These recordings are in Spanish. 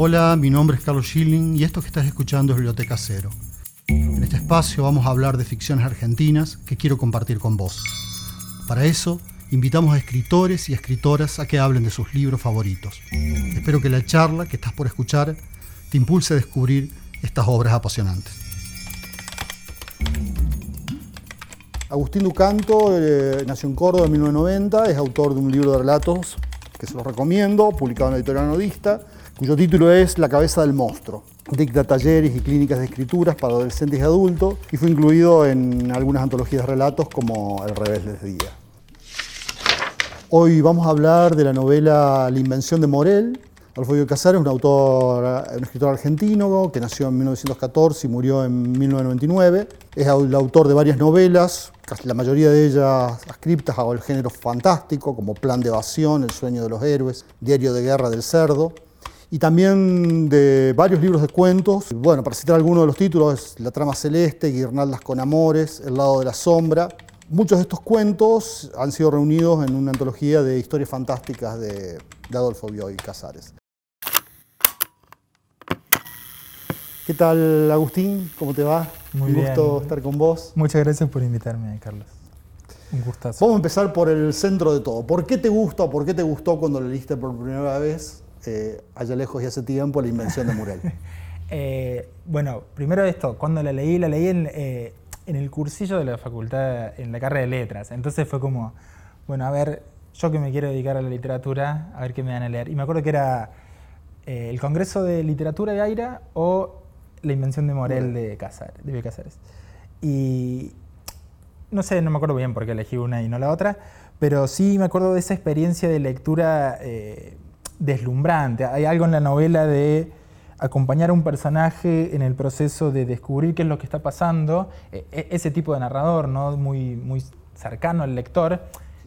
Hola, mi nombre es Carlos Schilling y esto que estás escuchando es Biblioteca Cero. En este espacio vamos a hablar de ficciones argentinas que quiero compartir con vos. Para eso, invitamos a escritores y escritoras a que hablen de sus libros favoritos. Espero que la charla que estás por escuchar te impulse a descubrir estas obras apasionantes. Agustín Ducanto eh, nació en Córdoba en 1990, es autor de un libro de relatos que se los recomiendo, publicado en la editorial Nodista, cuyo título es La cabeza del monstruo. Dicta talleres y clínicas de escrituras para adolescentes y adultos y fue incluido en algunas antologías de relatos como El revés les día. Hoy vamos a hablar de la novela La invención de Morel. Bioy Casares, un autor, un escritor argentino que nació en 1914 y murió en 1999. Es el autor de varias novelas, la mayoría de ellas ascriptas al género fantástico, como Plan de Evasión, El sueño de los héroes, Diario de guerra del cerdo y también de varios libros de cuentos. Bueno, para citar algunos de los títulos, La trama celeste, Guirnaldas con amores, El lado de la sombra. Muchos de estos cuentos han sido reunidos en una antología de historias fantásticas de, Adolfo Bioy Casares. ¿Qué tal, Agustín? ¿Cómo te va? Muy Un gusto estar con vos. Muchas gracias por invitarme, Carlos. Un gustazo. Vamos a empezar por el centro de todo. ¿Por qué te gusta o por qué te gustó cuando lo leíste por primera vez eh, allá lejos y hace tiempo, la invención de Murel? Eh, bueno, primero esto, cuando la leí, la leí eh, en, el cursillo de la facultad, en la carrera de letras. Entonces fue como, bueno, a ver, yo que me quiero dedicar a la literatura, a ver qué me van a leer. Y me acuerdo que era el Congreso de Literatura de Aira o la invención de Morel de, Casares, de Casares. Y no sé, no me acuerdo bien por qué elegí una y no la otra, pero sí me acuerdo de esa experiencia de lectura deslumbrante. Hay algo en la novela de acompañar a un personaje en el proceso de descubrir qué es lo que está pasando, e, e, ese tipo de narrador, ¿no? muy, muy cercano al lector,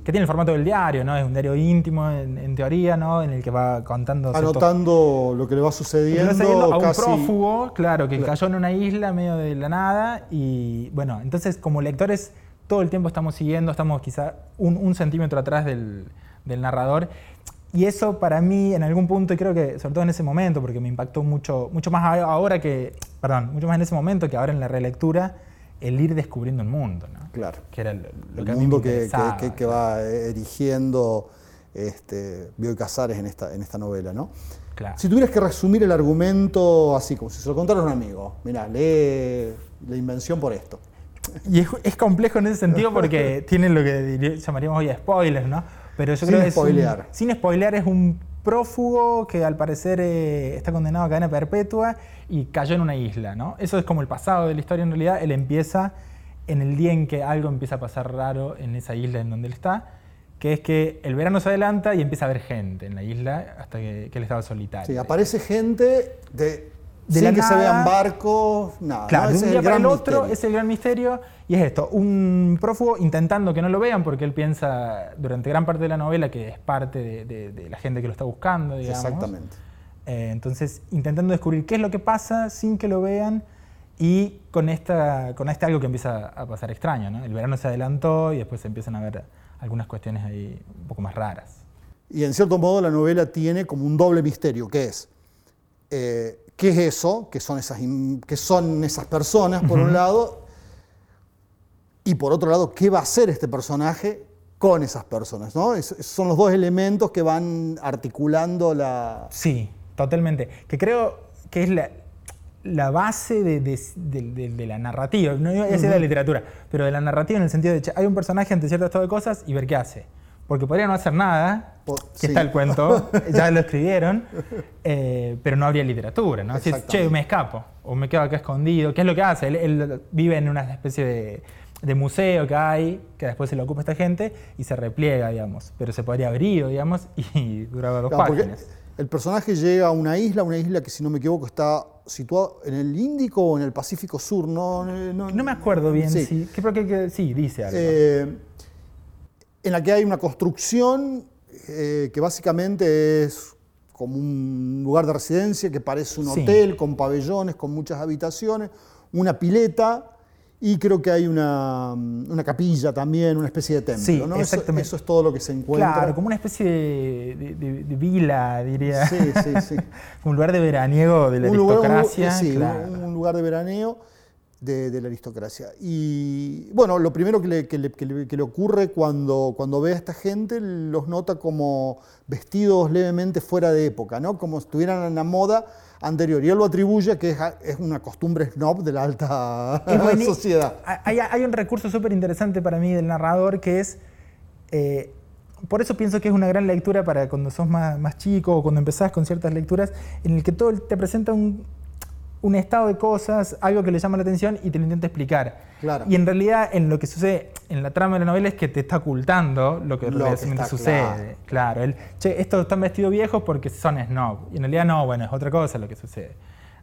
que tiene el formato del diario, ¿no? Es un diario íntimo en, teoría, ¿no? En el que va contando... Anotando lo que le va sucediendo. a un prófugo, claro, que cayó en una isla medio de la nada y, bueno, entonces como lectores todo el tiempo estamos siguiendo, estamos quizá un, centímetro atrás del, del narrador y eso para mí en algún punto, y creo que sobre todo en ese momento, porque me impactó mucho, mucho más ahora que, perdón, mucho más en ese momento que ahora en la relectura, el ir descubriendo el mundo, ¿no? Claro. Que era lo, que el mundo que, que, va erigiendo este, Bioy Casares en esta, en esta novela, ¿no? Claro. Si tuvieras que resumir el argumento así, como si se lo contara a un amigo, mira, lee la invención por esto. Y es, es complejo en ese sentido porque tiene lo que llamaríamos hoy spoilers, ¿no? Pero yo sin creo que spoilear. sin spoilear es un prófugo que al parecer eh, está condenado a cadena perpetua y cayó en una isla, ¿no? Eso es como el pasado de la historia en realidad. Él empieza en el día en que algo empieza a pasar raro en esa isla en donde él está, que es que el verano se adelanta y empieza a haber gente en la isla hasta que, que él estaba solitario. Sí, aparece gente de de Sin que se vean barcos, nada. Claro, de un día para el otro es el gran misterio y es esto, un prófugo intentando que no lo vean porque él piensa durante gran parte de la novela que es parte de, la gente que lo está buscando, digamos. Exactamente. Eh, entonces, intentando descubrir qué es lo que pasa sin que lo vean y con, esta, con este algo que empieza a pasar extraño. ¿no? El verano se adelantó y después se empiezan a ver algunas cuestiones ahí un poco más raras. Y en cierto modo la novela tiene como un doble misterio, que es eh, ¿Qué es eso? ¿Qué son esas, son esas personas, por un lado? Y por otro lado, ¿qué va a hacer este personaje con esas personas? ¿no? son los dos elementos que van articulando la... Sí, totalmente. Que creo que es la, base de, la narrativa, no iba a decir de la literatura, pero de la narrativa en el sentido de hay un personaje ante cierto estado de cosas y ver qué hace porque podría no hacer nada, que está el cuento, ya lo escribieron, eh, pero no habría literatura, ¿no? Si, che, me escapo, o me quedo acá escondido, ¿qué es lo que hace? Él, vive en una especie de, museo que hay, que después se lo ocupa esta gente, y se repliega, digamos, pero se podría abrir, digamos, y duraba dos páginas. El personaje llega a una isla, una isla que si no me equivoco está situada en el Índico o en el Pacífico Sur, no... No, me acuerdo bien, sí. Creo que, sí, dice algo. Eh, en la que hay una construcción eh, que básicamente es como un lugar de residencia que parece un hotel con pabellones, con muchas habitaciones, una pileta Y creo que hay una, una capilla también, una especie de templo. Sí, exactamente. Eso, es todo lo que se encuentra. Claro, como una especie de, de- de- de vila, diría. Sí, sí, sí. un lugar de veraniego de la un lugar, un- aristocracia. sí, un- un lugar de veraneo de, de la aristocracia. Y bueno, lo primero que le, que le- que le- que le ocurre cuando, cuando ve a esta gente, los nota como vestidos levemente fuera de época, ¿no? como si estuvieran en la moda anterior. Y él lo atribuye a que es, es una costumbre snob de la alta sociedad. Hay, hay un recurso súper interesante para mí del narrador que es. eh, por eso pienso que es una gran lectura para cuando sos más, más chico o cuando empezás con ciertas lecturas, en el que todo te presenta un, un estado de cosas, algo que le llama la atención y te lo intenta explicar. Claro. Y en realidad, en lo que sucede en la trama de la novela es que te está ocultando lo que Lo realmente sucede. Claro, el, che, estos están vestidos viejos porque son snob. Y en realidad no, bueno, es otra cosa lo que sucede.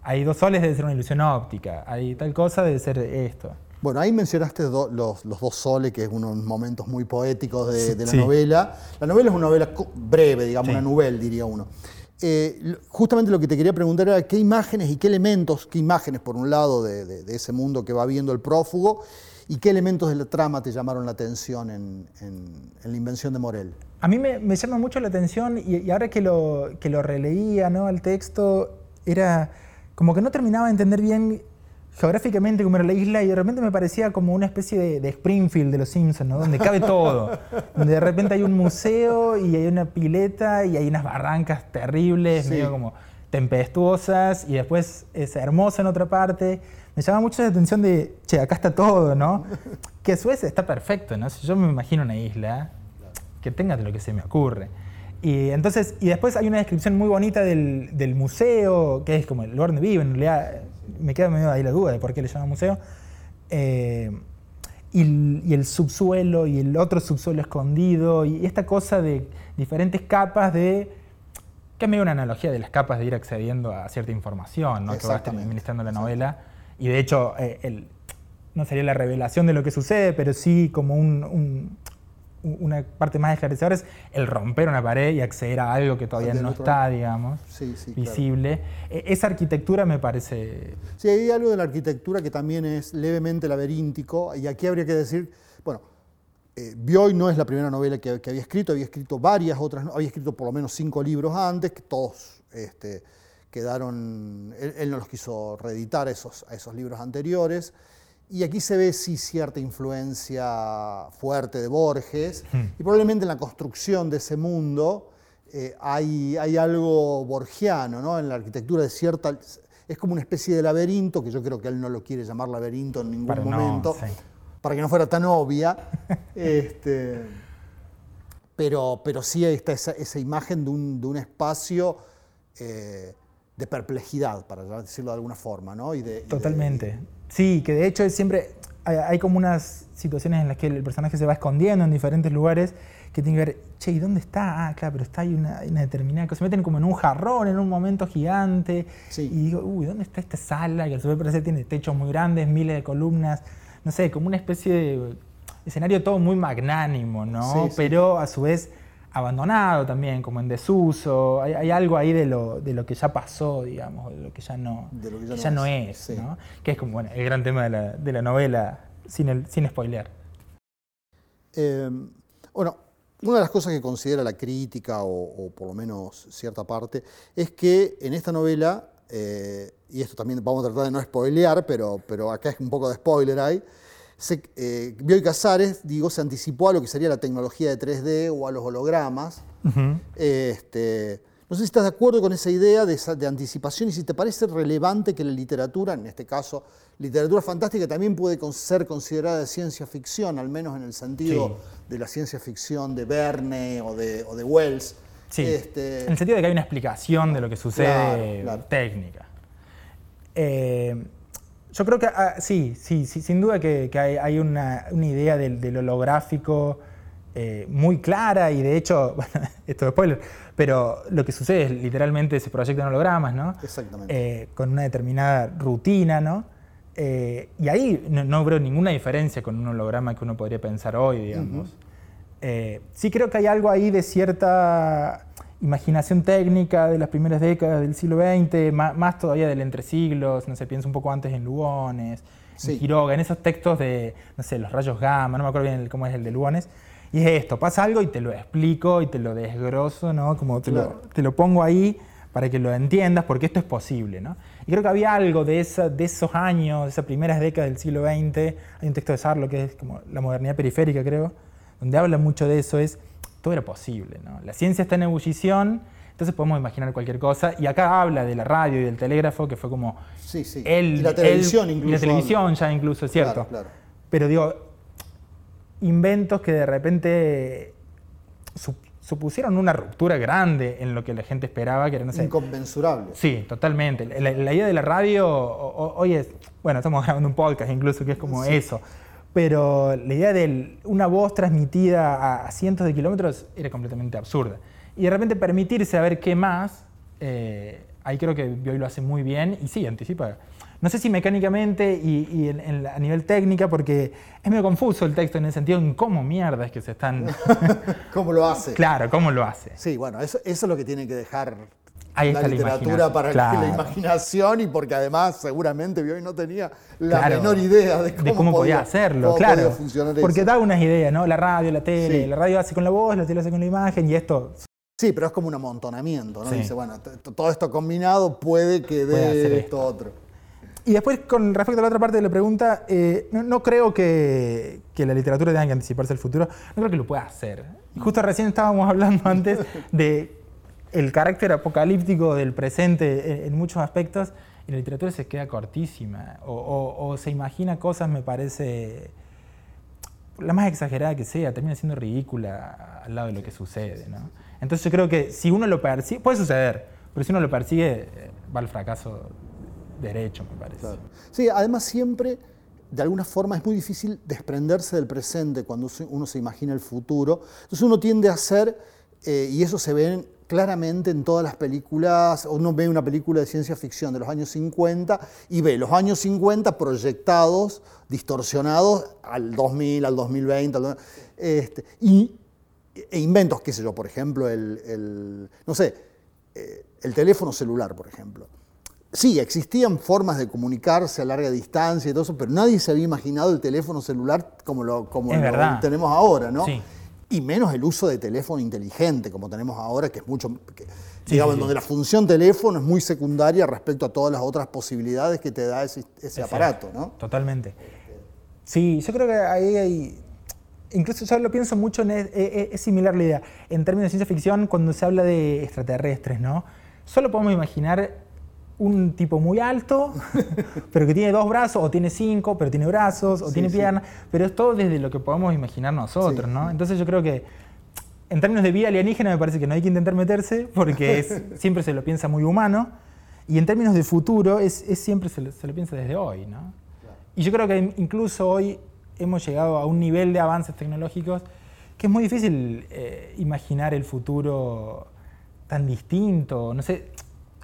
Hay dos soles, debe ser una ilusión óptica. Hay tal cosa, debe ser esto. Bueno, ahí mencionaste do- los, los dos soles, que es uno de los momentos muy poéticos de, de la Sí. novela. La novela es una novela breve, digamos, Sí. una novela, diría uno. Eh, justamente lo que te quería preguntar era qué imágenes y qué elementos, qué imágenes, por un lado, de, ese mundo que va viendo el prófugo, y qué elementos de la trama te llamaron la atención en, la invención de Morel. A mí me, llama mucho la atención y, y ahora que lo, que lo releía ¿no? al texto, era como que no terminaba de entender bien geográficamente cómo era la isla y de repente me parecía como una especie de, de Springfield de los Simpsons, ¿no? donde cabe todo. donde de repente hay un museo y hay una pileta y hay unas barrancas terribles, Sí. medio como tempestuosas y después es hermosa en otra parte. Me llama mucho la atención de, che, acá está todo, ¿no? Que a su vez está perfecto, ¿no? Si yo me imagino una isla, que tenga de lo que se me ocurre. Y entonces, y después hay una descripción muy bonita del, del museo, que es como el lugar donde viven, en realidad me queda medio ahí la duda de por qué le llaman museo. Eh, y, el- y el subsuelo y el otro subsuelo escondido y esta cosa de diferentes capas de que es medio una analogía de las capas de ir accediendo a cierta información ¿no? que va Exactamente. administrando la novela y de hecho eh, el- no sería la revelación de lo que sucede pero sí como un- un- una parte más esclarecedora es el romper una pared y acceder a algo que todavía no está digamos Sí, sí, claro. visible. E- esa arquitectura me parece Sí, hay algo de la arquitectura que también es levemente laberíntico, y aquí habría que decir, bueno, eh, Bioy no es la primera novela que, que había escrito, había escrito varias otras, había escrito por lo menos cinco libros antes, que todos este, quedaron, él, él no los quiso reeditar esos, a esos libros anteriores, y aquí se ve sí cierta influencia fuerte de Borges, y probablemente en la construcción de ese mundo eh, hay, hay algo borgiano, ¿no? En la arquitectura de cierta... Es como una especie de laberinto, que yo creo que él no lo quiere llamar laberinto en ningún no, momento, sí. para que no fuera tan obvia. este, pero, pero sí está esa, esa imagen de un, de un espacio eh, de perplejidad, para decirlo de alguna forma, ¿no? Y de- y de- Totalmente. Sí, que de hecho siempre hay, como unas situaciones en las que el personaje se va escondiendo en diferentes lugares que tiene que ver, che, ¿y dónde está? Ah, claro, pero está ahí una, una determinada cosa. Se meten como en un jarrón en un momento gigante. Sí. Y digo, uy, ¿dónde está esta sala? Que a su vez parece que tiene techos muy grandes, miles de columnas. No sé, como una especie de escenario todo muy magnánimo, ¿no? Sí, sí. Pero a su vez abandonado también, como en desuso. Hay, hay algo ahí de lo, de lo que ya pasó, digamos, de lo que ya no, De lo que ya que no ya no es, sí. ¿no? Que es como bueno, el gran tema de la, de la novela, sin, el, sin spoilear. Eh, bueno, una de las cosas que considera la crítica, o, o por lo menos cierta parte, es que en esta novela, eh, y esto también vamos a tratar de no spoilear, pero, pero acá es un poco de spoiler ahí, se, eh, Bioy Casares, digo, se anticipó a lo que sería la tecnología de 3D o a los hologramas. Este, no sé si estás de acuerdo con esa idea de, esa- de anticipación y si te parece relevante que la literatura, en este caso literatura fantástica, también puede con- ser considerada de ciencia ficción, al menos en el sentido Sí. de la ciencia ficción de Verne o de, o de Wells. Sí, Este, en el sentido de que hay una explicación de lo que sucede Claro, claro. técnica. Eh, yo creo que ah, sí, sí, sí, sin duda que, que hay, hay una, una idea del, del holográfico eh, muy clara y de hecho, bueno, esto es spoiler, pero lo que sucede es literalmente se proyectan hologramas, ¿no? Exactamente. Eh, con una determinada rutina, ¿no? Eh, y ahí no, no veo ninguna diferencia con un holograma que uno podría pensar hoy, digamos. Sí creo que hay algo ahí de cierta imaginación técnica de las primeras décadas del siglo XX, más, todavía del entre siglos, no sé, pienso un poco antes en Lugones, en Quiroga, en esos textos de, no sé, los rayos gamma, no me acuerdo bien cómo es el de Lugones, y es esto, pasa algo y te lo explico y te lo desgroso, ¿no? Como te, lo, te lo pongo ahí para que lo entiendas, porque esto es posible, ¿no? Y creo que había algo de, esa, de esos años, de esas primeras décadas del siglo XX, hay un texto de Sarlo que es como la modernidad periférica, creo, donde habla mucho de eso, es todo era posible. ¿no? La ciencia está en ebullición, entonces podemos imaginar cualquier cosa. Y acá habla de la radio y del telégrafo, que fue como. Sí, sí. y la televisión incluso. Y la televisión ya incluso, es cierto. Pero digo, inventos que de repente supusieron una ruptura grande en lo que la gente esperaba, que era, no sé. Inconmensurable. Sí, totalmente. La, idea de la radio hoy es. Bueno, estamos grabando un podcast incluso que es como eso pero la idea de una voz transmitida a, cientos de kilómetros era completamente absurda. Y de repente permitirse a ver qué más, eh, ahí creo que hoy lo hace muy bien y sí, anticipa. No sé si mecánicamente y, a nivel técnica, porque es medio confuso el texto en el sentido en cómo mierda es que se están... ¿Cómo lo hace? Claro, cómo lo hace. Sí, bueno, eso, eso es lo que tiene que dejar la literatura para la imaginación y porque además seguramente hoy no tenía la menor idea de cómo, podía, hacerlo, claro. porque da unas ideas, ¿no? La radio, la tele, la radio hace con la voz, la tele hace con la imagen y esto. Sí, pero es como un amontonamiento, ¿no? Dice, bueno, todo esto combinado puede que dé esto otro. Y después, con respecto a la otra parte de la pregunta, eh, no, creo que, que, la literatura tenga que anticiparse al futuro, no creo que lo pueda hacer. Justo recién estábamos hablando antes de el carácter apocalíptico del presente en, muchos aspectos y la literatura se queda cortísima o, se imagina cosas, me parece, la más exagerada que sea, termina siendo ridícula al lado de lo que sucede. ¿no? Entonces yo creo que si uno lo persigue, puede suceder, pero si uno lo persigue, eh, va al fracaso derecho, me parece. Sí, además siempre de alguna forma es muy difícil desprenderse del presente cuando uno se imagina el futuro. Entonces uno tiende a hacer, eh, y eso se ve en, claramente en todas las películas, uno ve una película de ciencia ficción de los años 50 y ve los años 50 proyectados, distorsionados al 2000, al 2020, este, y, e inventos, qué sé yo, por ejemplo, el, no sé, eh, el teléfono celular, por ejemplo. Sí, existían formas de comunicarse a larga distancia y todo eso, pero nadie se había imaginado el teléfono celular como lo, como lo tenemos ahora, ¿no? Sí y menos el uso de teléfono inteligente como tenemos ahora, que es mucho, digamos, donde la función teléfono es muy secundaria respecto a todas las otras posibilidades que te da ese, aparato, ¿no? Totalmente. Sí, yo creo que ahí hay, incluso yo lo pienso mucho, en, es, es, similar la idea, en términos de ciencia ficción, cuando se habla de extraterrestres, ¿no? Solo podemos imaginar un tipo muy alto, pero que tiene dos brazos, o tiene cinco, pero tiene brazos, o tiene piernas, pero es todo desde lo que podemos imaginar nosotros, ¿no? Entonces yo creo que en términos de vida alienígena me parece que no hay que intentar meterse, porque es, siempre se lo piensa muy humano, y en términos de futuro es, siempre se lo, piensa desde hoy, ¿no? Y yo creo que incluso hoy hemos llegado a un nivel de avances tecnológicos que es muy difícil eh, imaginar el futuro tan distinto, no sé,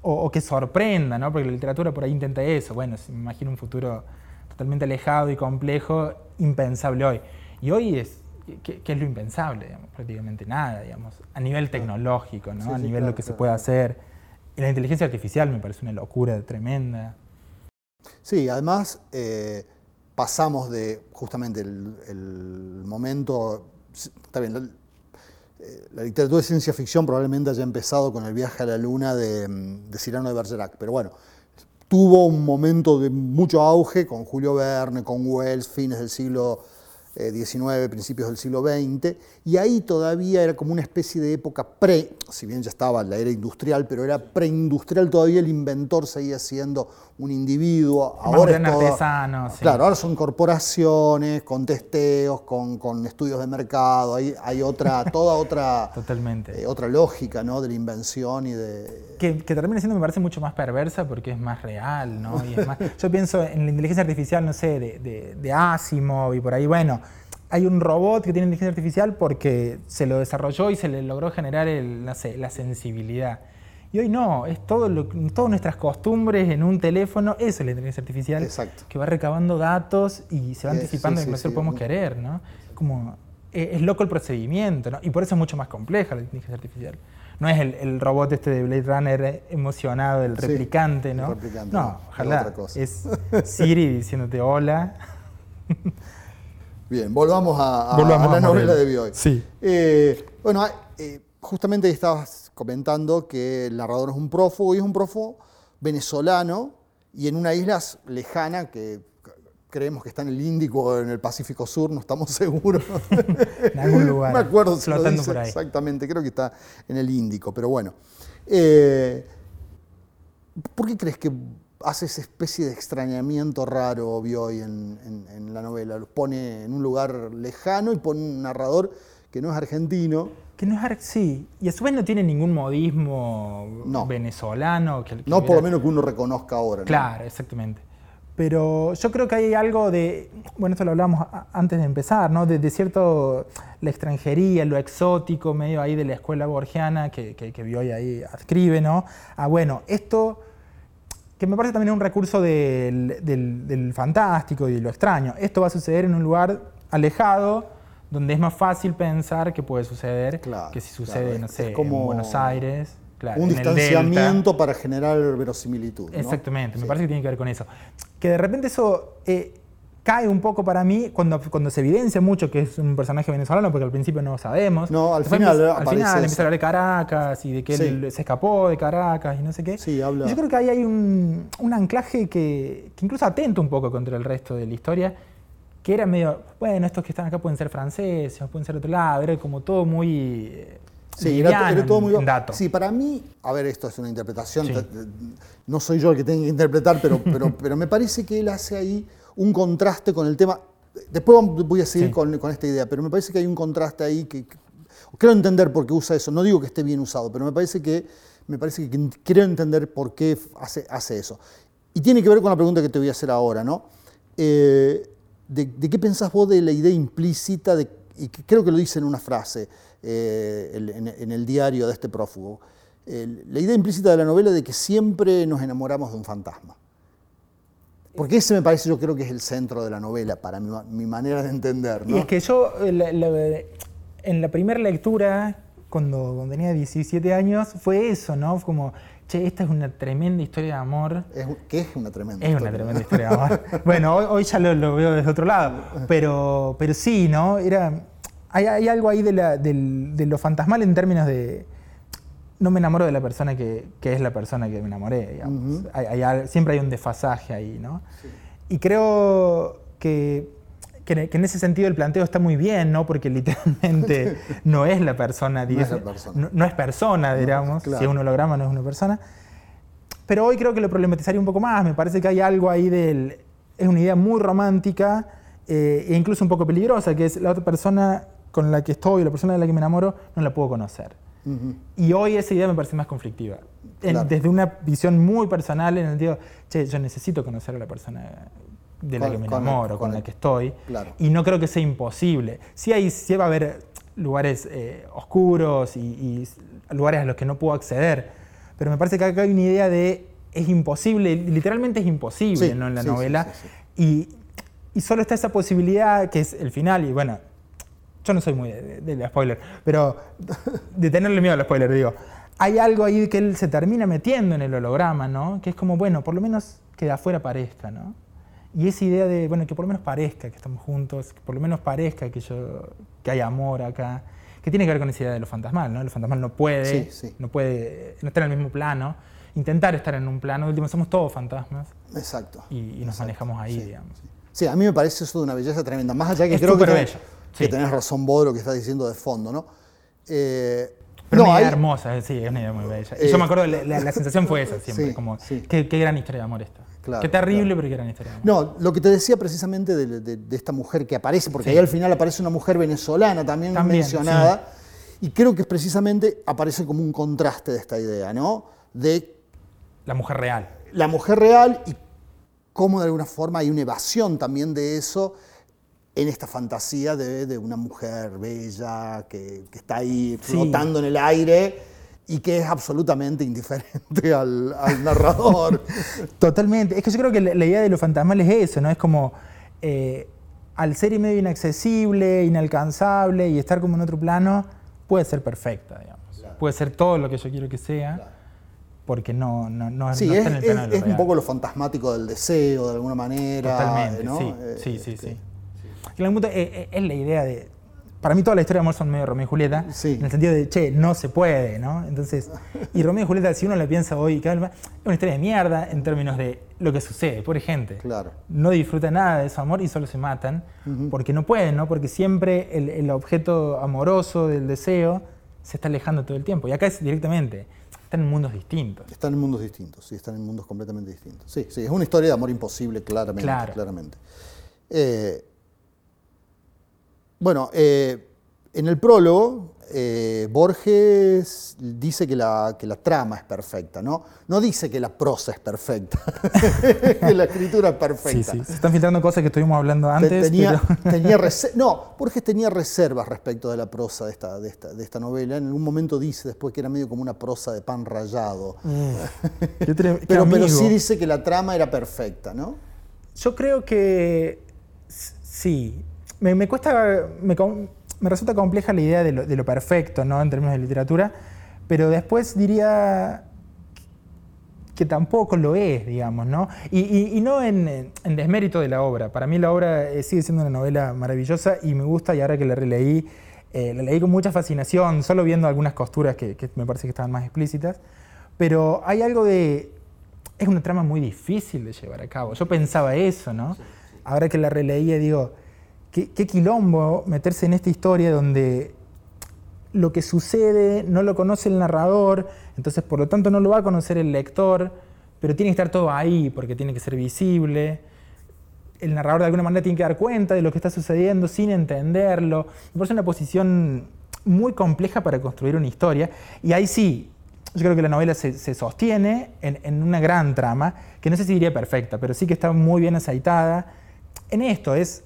o, que sorprenda, ¿no? porque la literatura por ahí intenta eso. Bueno, me imagino un futuro totalmente alejado y complejo, impensable hoy. Y hoy es, ¿qué, es lo impensable? Prácticamente nada, digamos, a nivel tecnológico, ¿no? a nivel de lo que se puede hacer. Y la inteligencia artificial me parece una locura tremenda. Sí, además eh, pasamos de justamente el, el momento, está bien, la literatura de ciencia ficción probablemente haya empezado con el viaje a la luna de, de Cyrano de Bergerac, pero bueno, tuvo un momento de mucho auge con Julio Verne, con Wells, fines del siglo XIX, eh, principios del siglo XX, y ahí todavía era como una especie de época pre, si bien ya estaba la era industrial, pero era preindustrial, todavía el inventor seguía siendo un individuo. Ahora es Claro, ahora son corporaciones, con testeos, con, estudios de mercado, hay, hay otra, toda otra, Totalmente. Eh, otra lógica ¿no? de la invención y de... Que, termina siendo, me parece, mucho más perversa porque es más real, ¿no? yo pienso en la inteligencia artificial, no sé, de, de, de Asimov y por ahí, bueno, hay un robot que tiene inteligencia artificial porque se lo desarrolló y se le logró generar el, la sensibilidad. Y hoy no, es todo lo, todas nuestras costumbres en un teléfono, eso es la inteligencia artificial, que va recabando datos y se va anticipando en lo que nosotros podemos querer, ¿no? Como, e, es, loco el procedimiento, ¿no? Y por eso es mucho más compleja la inteligencia artificial. no es el, el robot este de Blade Runner emocionado, el Sí, replicante, el ¿no? replicante, no, no, ojalá. Es Siri diciéndote hola. Bien, volvamos a, a- Volvamos a la a novela de Bioy. Sí. Eh, bueno, eh, justamente estabas comentando que el narrador es un prófugo y es un prófugo venezolano y en una isla lejana que creemos que está en el Índico o en el Pacífico Sur, no estamos seguros. En algún lugar. No me acuerdo si lo dice por ahí. exactamente, creo que está en el Índico, pero bueno. Eh, ¿Por qué crees que hace esa especie de extrañamiento raro Bioy en, en- en la novela? Los pone en un lugar lejano y pone un narrador que no es argentino. Que no es ar- sí, y a su vez no tiene ningún modismo No. venezolano. Que, que No por lo menos que uno reconozca ahora. ¿no? Claro, exactamente. Pero yo creo que hay algo de, bueno, esto lo hablamos antes de empezar, ¿no? De, de cierto, la extranjería, lo exótico, medio ahí de la escuela borgiana que, que, que Bioy ahí adscribe, ¿no? Ah, bueno, esto que me parece también un recurso del, del- del fantástico y de lo extraño. Esto va a suceder en un lugar alejado, donde es más fácil pensar que puede suceder Claro, que si sucede, no sé, como en Buenos Aires. claro, un distanciamiento para generar verosimilitud. ¿no? Exactamente, me Sí. parece que tiene que ver con eso. Que de repente eso eh, cae un poco para mí cuando, cuando se evidencia mucho que es un personaje venezolano, porque al principio no lo sabemos. No, al Después final empieza- al final empieza a hablar de Caracas y de que Sí. él se escapó de Caracas y no sé qué. Sí, habla- Yo creo que ahí hay un, un anclaje que, que incluso atenta un poco contra el resto de la historia, que era medio, bueno, estos que están acá pueden ser franceses, o pueden ser de otro lado, era como todo muy... eh, Sí, era, todo muy dato. Sí, para mí, a ver, esto es una interpretación, Sí. no soy yo el que tenga que interpretar, pero, pero, pero me parece que él hace ahí un contraste con el tema. Después voy a seguir Sí. con, con esta idea, pero me parece que hay un contraste ahí que, que- creo entender por qué usa eso. No digo que esté bien usado, pero me parece que me parece que quiero entender por qué hace, hace eso. Y tiene que ver con la pregunta que te voy a hacer ahora, ¿no? Eh, de, de qué pensás vos de la idea implícita, de, y que creo que lo dice en una frase eh, en, en el diario de este prófugo, la idea implícita de la novela de que siempre nos enamoramos de un fantasma. Porque ese me parece, yo creo que es el centro de la novela, para mi, ma- mi manera de entender. ¿no? Y es que yo, la- la- en la primera lectura, cuando, cuando tenía 17 años, fue eso, ¿no? Fue como, che, esta es una tremenda historia de amor. Es que es una tremenda Es una historia. tremenda historia de amor. bueno, hoy, hoy ya lo, lo veo desde otro lado, pero, pero sí, ¿no? Era, hay, hay algo ahí de, la- del- de lo fantasmal en términos de... No me enamoro de la persona que, que es la persona que me enamoré, digamos. Hay- hay siempre hay un desfasaje ahí, ¿no? Y creo que, que, que en ese sentido el planteo está muy bien, ¿no? Porque literalmente no es la persona, No es la persona. no- no es persona, digamos. claro. Si es un holograma, no es una persona. Pero hoy creo que lo problematizaría un poco más. Me parece que hay algo ahí del. Es una idea muy romántica eh, e incluso un poco peligrosa, que es la otra persona con la que estoy, la persona de la que me enamoro, no la puedo conocer. Ujú. Y hoy esa idea me parece más conflictiva. En- desde una visión muy personal, en el sentido, che, yo necesito conocer a la persona de la Con- que me enamoro, con, con- la que estoy. Claro. Y no creo que sea imposible. Sí, hay, sí va a haber lugares eh, oscuros y, y lugares a los que no puedo acceder, pero me parece que acá hay una idea de es imposible, literalmente es imposible Sí, ¿no? en la sí, novela. sí. Y, y solo está esa posibilidad que es el final, y bueno, yo no soy muy de, de- de spoiler, pero de tenerle miedo al spoiler, digo. Hay algo ahí que él se termina metiendo en el holograma, ¿no? Que es como, bueno, por lo menos que de afuera parezca, ¿no? Y esa idea de, bueno, que por lo menos parezca que estamos juntos, que por lo menos parezca que, yo, que hay amor acá, que tiene que ver con esa idea de lo fantasmal, ¿no? Lo fantasmal no puede, Sí, sí. no puede, no está en el mismo plano. Intentar estar en un plano, de último, somos todos fantasmas Exacto. y, y nos Exacto, manejamos ahí, sí. digamos. Sí, a mí me parece eso de una belleza tremenda. Más allá que Es creo que, súper que tenés razón vos de lo que estás diciendo de fondo, ¿no? Eh, Pero no, una idea hay- hermosa, eh, sí, es una idea muy bella. Y Eh, yo me acuerdo, la, la- la sensación fue esa siempre, Sí, como, sí. Qué, qué gran historia de amor esta. Claro, qué terrible, claro. pero qué gran historia de amor. No, lo que te decía precisamente de, de- de esta mujer que aparece, porque ahí al final aparece una mujer venezolana también, También, mencionada, y creo que precisamente aparece como un contraste de esta idea, ¿no? De La mujer real. la mujer real y cómo de alguna forma hay una evasión también de eso en esta fantasía de, de una mujer bella que, que está ahí Sí. flotando en el aire y que es absolutamente indiferente al, al narrador. Totalmente. Es que yo creo que la, la idea de lo fantasmal es eso, ¿no? Es como, eh, al ser y medio inaccesible, inalcanzable y estar como en otro plano, puede ser perfecta, digamos. puede ser todo lo que yo quiero que sea, porque no, no, no, Sí, no es, en el plano es- de lo es un poco lo fantasmático del deseo, de alguna manera. Totalmente, ¿no? sí, Eh, sí, sí, este, sí. En algún punto, es la idea de... Para mí toda la historia de amor son medio Romeo y Julieta, Sí. en el sentido de, che, no se puede, ¿no? Entonces, y Romeo y Julieta, si uno le piensa hoy, calma, es una historia de mierda en términos de lo que sucede, pobre gente. Claro. No disfruta nada de su amor y solo se matan, porque no pueden, ¿no? Porque siempre el, el objeto amoroso del deseo se está alejando todo el tiempo. Y acá es directamente, están en mundos distintos. Están en mundos distintos, sí, están en mundos completamente distintos. Sí, sí, es una historia de amor imposible, claramente. Claro. claramente. Eh, bueno, eh, en el prólogo, eh, Borges dice que la, que la trama es perfecta, ¿no? No dice que la prosa es perfecta, que la escritura es Sí, perfecta. sí. Se están filtrando cosas que estuvimos hablando Te- antes, tenía, pero... tenía no, Borges tenía reservas respecto de la prosa de esta, de, esta, de esta novela. En algún momento dice después que era medio como una prosa de pan rallado. Qué Pero, sí dice que la trama era perfecta, ¿no? Yo creo que sí. Me, me cuesta, me, me resulta compleja la idea de lo, de lo perfecto, ¿no? En términos de literatura, pero después diría que tampoco lo es, digamos, ¿no? Y, y- y no en, en desmérito de la obra. Para mí la obra eh, sigue siendo una novela maravillosa y me gusta y ahora que la releí, eh, la leí con mucha fascinación, solo viendo algunas costuras que, que me parece que estaban más explícitas. Pero hay algo de... Es una trama muy difícil de llevar a cabo. Yo pensaba eso, ¿no? Ahora que la releí, digo, qué, quilombo meterse en esta historia donde lo que sucede no lo conoce el narrador, entonces por lo tanto no lo va a conocer el lector, pero tiene que estar todo ahí porque tiene que ser visible. El narrador de alguna manera tiene que dar cuenta de lo que está sucediendo sin entenderlo. Me parece una posición muy compleja para construir una historia. Y ahí sí, yo creo que la novela se, se sostiene en, en una gran trama, que no sé si diría perfecta, pero sí que está muy bien aceitada. En esto es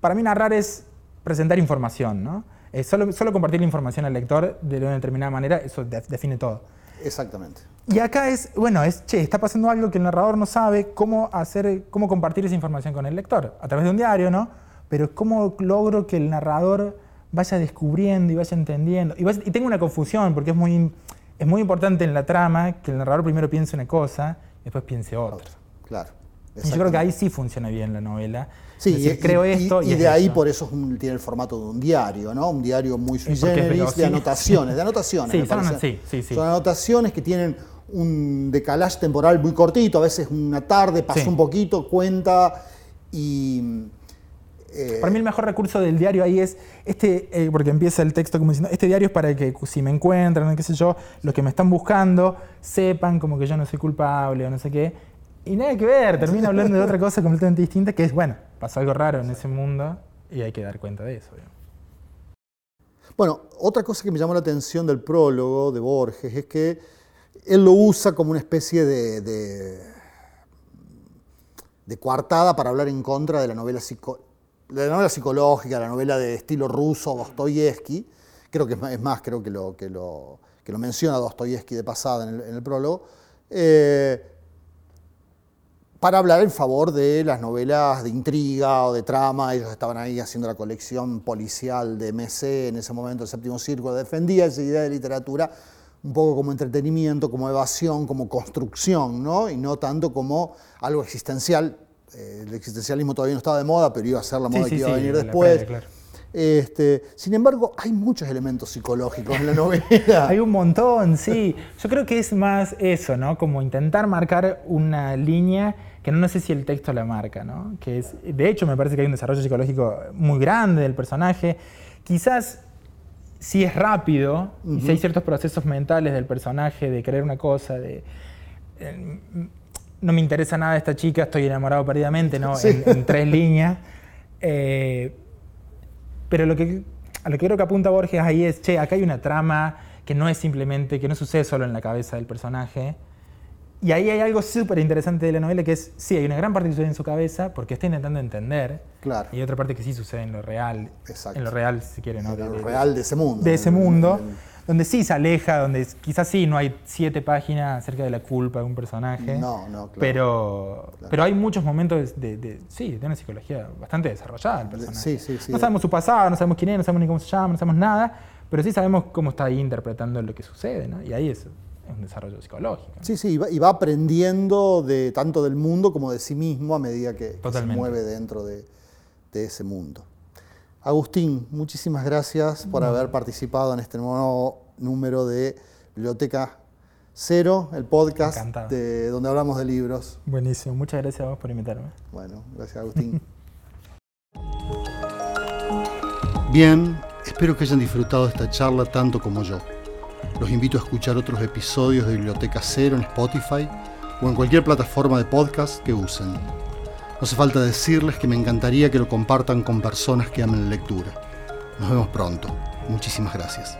para mí narrar es presentar información, ¿no? Eh, solo, solo compartir la información al lector de una determinada manera, eso de- define todo. Exactamente. Y acá es, bueno, es, che, está pasando algo que el narrador no sabe cómo hacer, cómo compartir esa información con el lector, a través de un diario, ¿no? Pero cómo logro que el narrador vaya descubriendo y vaya entendiendo. Y, vaya- y tengo una confusión, porque es muy, es muy importante en la trama que el narrador primero piense una cosa, después piense otra. Claro. Yo creo que ahí sí funciona bien la novela. Sí, Es decir, y- creo y, esto y, y es de ahí por eso es un- tiene el formato de un diario, ¿no? Un diario muy sui generis, de sí. anotaciones, de anotaciones. Sí, son- sí, sí, sí. Son anotaciones que tienen un decalaje temporal muy cortito, a veces una tarde, pasó Sí. un poquito, cuenta y... eh, Para mí el mejor recurso del diario ahí es, este, eh, porque empieza el texto como diciendo, este diario es para que si me encuentran, qué sé yo, los que me están buscando sepan como que yo no soy culpable o no sé qué. Y nada que ver, termina hablando de otra cosa completamente distinta, que es, bueno, pasó algo raro en ese mundo y hay que dar cuenta de eso. digamos. Bueno, otra cosa que me llamó la atención del prólogo de Borges es que él lo usa como una especie de, de, de coartada para hablar en contra de la novela, psico- de la novela psicológica, la novela de estilo ruso, Dostoyevsky. Creo que es más, es más, creo que lo, que lo, que lo menciona Dostoyevsky de pasada en el, en el prólogo. Eh, para hablar en favor de las novelas de intriga o de trama. Ellos estaban ahí haciendo la colección policial de MC en ese momento, el séptimo círculo. Defendía esa idea de literatura un poco como entretenimiento, como evasión, como construcción, ¿no? Y no tanto como algo existencial. Eh, el existencialismo todavía no estaba de moda, pero iba a ser la Sí, moda sí, que iba a sí, venir la después. claro. Este, sin embargo, hay muchos elementos psicológicos en la novela. Hay un montón, sí. Yo creo que es más eso, ¿no? Como intentar marcar una línea que no sé si el texto la marca, ¿no? Que es, de hecho, me parece que hay un desarrollo psicológico muy grande del personaje. Quizás si es rápido y si hay ciertos procesos mentales del personaje de querer una cosa, de eh, no me interesa nada esta chica, estoy enamorado perdidamente, ¿no? Sí. En, en tres líneas. Eh, pero lo que, a lo que creo que apunta Borges ahí es, che, acá hay una trama que no es simplemente, que no sucede solo en la cabeza del personaje. Y ahí hay algo súper interesante de la novela que es, sí, hay una gran parte que sucede en su cabeza porque está intentando entender. Claro. Y hay otra parte que sí sucede en lo real. Exacto. En lo real, si quiere, ¿no? En lo de- real de ese mundo. de ese mundo, donde sí se aleja, donde quizás sí no hay siete páginas acerca de la culpa de un personaje. No, no, claro. Pero, pero hay muchos momentos de, de- sí, de una psicología bastante desarrollada del personaje. sí, sí, sí. No sabemos su pasado, no sabemos quién es, no sabemos ni cómo se llama, no sabemos nada, pero sí sabemos cómo está ahí interpretando lo que sucede, ¿no? Y ahí es, es un desarrollo psicológico. ¿no? Sí, sí, y va, y va aprendiendo de tanto del mundo como de sí mismo a medida que, que se mueve dentro de, de ese mundo. Agustín, muchísimas gracias por haber participado en este nuevo número de Biblioteca Cero, el podcast de, donde hablamos de libros. Buenísimo, muchas gracias a vos por invitarme. Bueno, gracias Agustín. Bien, espero que hayan disfrutado de esta charla tanto como yo. Los invito a escuchar otros episodios de Biblioteca Cero en Spotify o en cualquier plataforma de podcast que usen. No hace falta decirles que me encantaría que lo compartan con personas que amen la lectura. Nos vemos pronto. Muchísimas gracias.